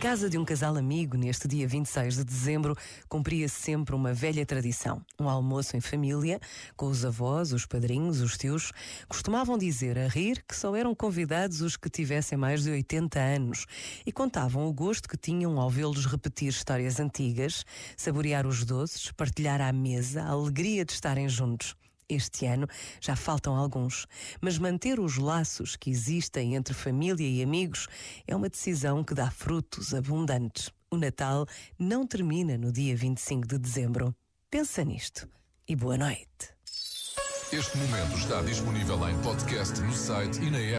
casa de um casal amigo, neste dia 26 de dezembro, cumpria -se sempre uma velha tradição. Um almoço em família, com os avós, os padrinhos, os tios. Costumavam dizer a rir que só eram convidados os que tivessem mais de 80 anos e contavam o gosto que tinham ao vê-los repetir histórias antigas, saborear os doces, partilhar à mesa, a alegria de estarem juntos. Este ano já faltam alguns, mas manter os laços que existem entre família e amigos é uma decisão que dá frutos abundantes. O Natal não termina no dia 25 de dezembro. Pensa nisto e boa noite. Este momento está disponível em podcast no site e na app.